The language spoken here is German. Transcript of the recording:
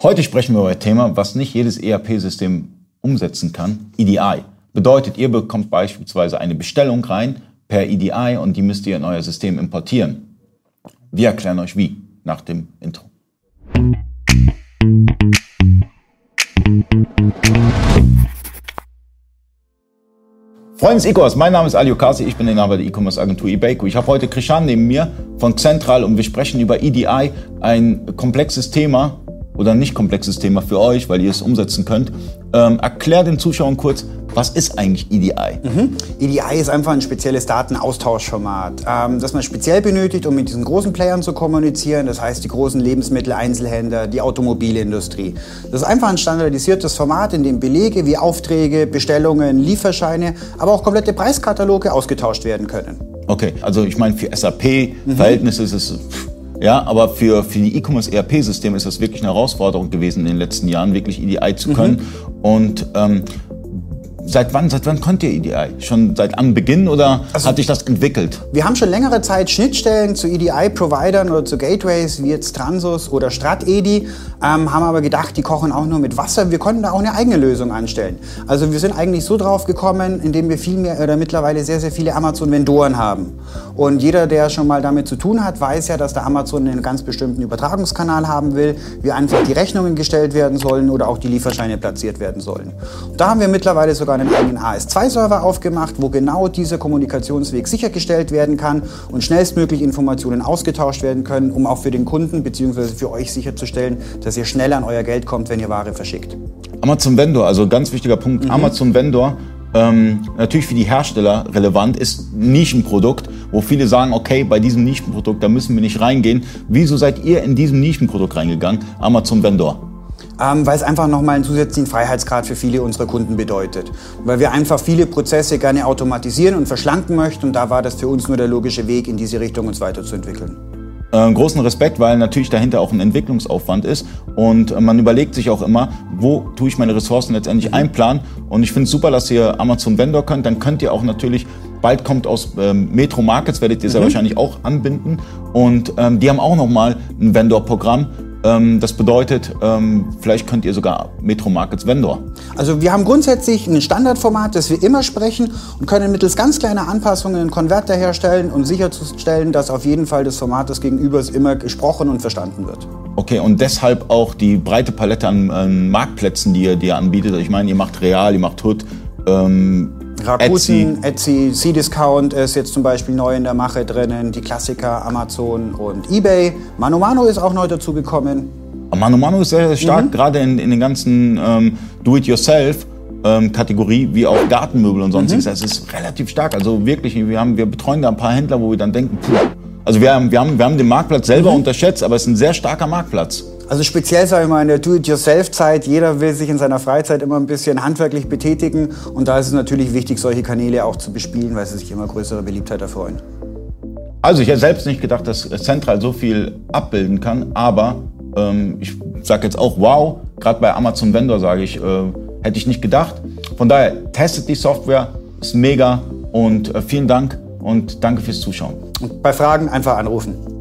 Heute sprechen wir über ein Thema, was nicht jedes ERP-System umsetzen kann, EDI. Bedeutet, ihr bekommt beispielsweise eine Bestellung rein per EDI und die müsst ihr in euer System importieren. Wir erklären euch wie nach dem Intro. Freunde des E-Commerce, mein Name ist Ali Okasi, ich bin Inhaber der E-Commerce Agentur eBayco. Ich habe heute Krishan neben mir von Central und wir sprechen über EDI, ein komplexes Thema, oder nicht komplexes Thema für euch, weil ihr es umsetzen könnt. Ähm, erklär den Zuschauern kurz, was ist eigentlich EDI? Mhm. EDI ist einfach ein spezielles Datenaustauschformat, ähm, das man speziell benötigt, um mit diesen großen Playern zu kommunizieren. Das heißt, die großen Lebensmitteleinzelhändler, die Automobilindustrie. Das ist einfach ein standardisiertes Format, in dem Belege wie Aufträge, Bestellungen, Lieferscheine, aber auch komplette Preiskataloge ausgetauscht werden können. Okay, also ich meine, für SAP-Verhältnisse mhm. ist es ja, aber für, für die E-Commerce ERP-Systeme ist das wirklich eine Herausforderung gewesen in den letzten Jahren, wirklich EDI zu können. Mhm. Und ähm, Seit wann, seit wann könnt ihr EDI? Schon seit Anbeginn oder also, hat sich das entwickelt? Wir haben schon längere Zeit Schnittstellen zu EDI-Providern oder zu Gateways wie jetzt Transus oder StratEDI, ähm, haben aber gedacht, die kochen auch nur mit Wasser. Wir konnten da auch eine eigene Lösung anstellen. Also wir sind eigentlich so drauf gekommen, indem wir viel mehr oder mittlerweile sehr, sehr viele Amazon-Vendoren haben. Und jeder, der schon mal damit zu tun hat, weiß ja, dass der Amazon einen ganz bestimmten Übertragungskanal haben will, wie einfach die Rechnungen gestellt werden sollen oder auch die Lieferscheine platziert werden sollen. Da haben wir mittlerweile sogar einen eigenen AS2-Server aufgemacht, wo genau dieser Kommunikationsweg sichergestellt werden kann und schnellstmöglich Informationen ausgetauscht werden können, um auch für den Kunden bzw. für euch sicherzustellen, dass ihr schnell an euer Geld kommt, wenn ihr Ware verschickt. Amazon Vendor, also ganz wichtiger Punkt. Mhm. Amazon Vendor ähm, natürlich für die Hersteller relevant, ist ein Nischenprodukt, wo viele sagen, okay, bei diesem Nischenprodukt, da müssen wir nicht reingehen. Wieso seid ihr in diesem Nischenprodukt reingegangen? Amazon Vendor ähm, weil es einfach nochmal einen zusätzlichen Freiheitsgrad für viele unserer Kunden bedeutet. Weil wir einfach viele Prozesse gerne automatisieren und verschlanken möchten und da war das für uns nur der logische Weg, in diese Richtung uns weiterzuentwickeln. Äh, großen Respekt, weil natürlich dahinter auch ein Entwicklungsaufwand ist und man überlegt sich auch immer, wo tue ich meine Ressourcen letztendlich einplanen und ich finde es super, dass ihr Amazon Vendor könnt, dann könnt ihr auch natürlich bald kommt aus ähm, Metro Markets, werdet ihr sehr mhm. wahrscheinlich auch anbinden und ähm, die haben auch nochmal ein Vendor-Programm, das bedeutet, ähm, vielleicht könnt ihr sogar Metro Markets Vendor. Also wir haben grundsätzlich ein Standardformat, das wir immer sprechen und können mittels ganz kleiner Anpassungen einen Konverter herstellen, um sicherzustellen, dass auf jeden Fall das Format des Gegenübers immer gesprochen und verstanden wird. Okay, und deshalb auch die breite Palette an, an Marktplätzen, die ihr, die ihr anbietet. Ich meine, ihr macht Real, ihr macht Hood, ähm, Rakuten, Etsy, C-Discount ist jetzt zum Beispiel neu in der Mache drinnen, die Klassiker Amazon und Ebay. Mano Mano ist auch neu dazugekommen. Mano Mano ist sehr, sehr stark, mhm. gerade in, in den ganzen ähm, Do-it-yourself. Ähm, Kategorie wie auch Gartenmöbel und sonstiges. Mhm. Das ist relativ stark. Also wirklich, wir, haben, wir betreuen da ein paar Händler, wo wir dann denken, puh, also wir haben, wir haben, wir haben den Marktplatz selber mhm. unterschätzt, aber es ist ein sehr starker Marktplatz. Also speziell sage ich mal in der Do-it-yourself-Zeit, jeder will sich in seiner Freizeit immer ein bisschen handwerklich betätigen und da ist es natürlich wichtig, solche Kanäle auch zu bespielen, weil sie sich immer größere Beliebtheit erfreuen. Also ich hätte selbst nicht gedacht, dass Central so viel abbilden kann, aber ähm, ich sage jetzt auch wow, gerade bei Amazon Vendor sage ich, äh, hätte ich nicht gedacht. Von daher testet die Software, ist mega und äh, vielen Dank und danke fürs Zuschauen. Und bei Fragen einfach anrufen.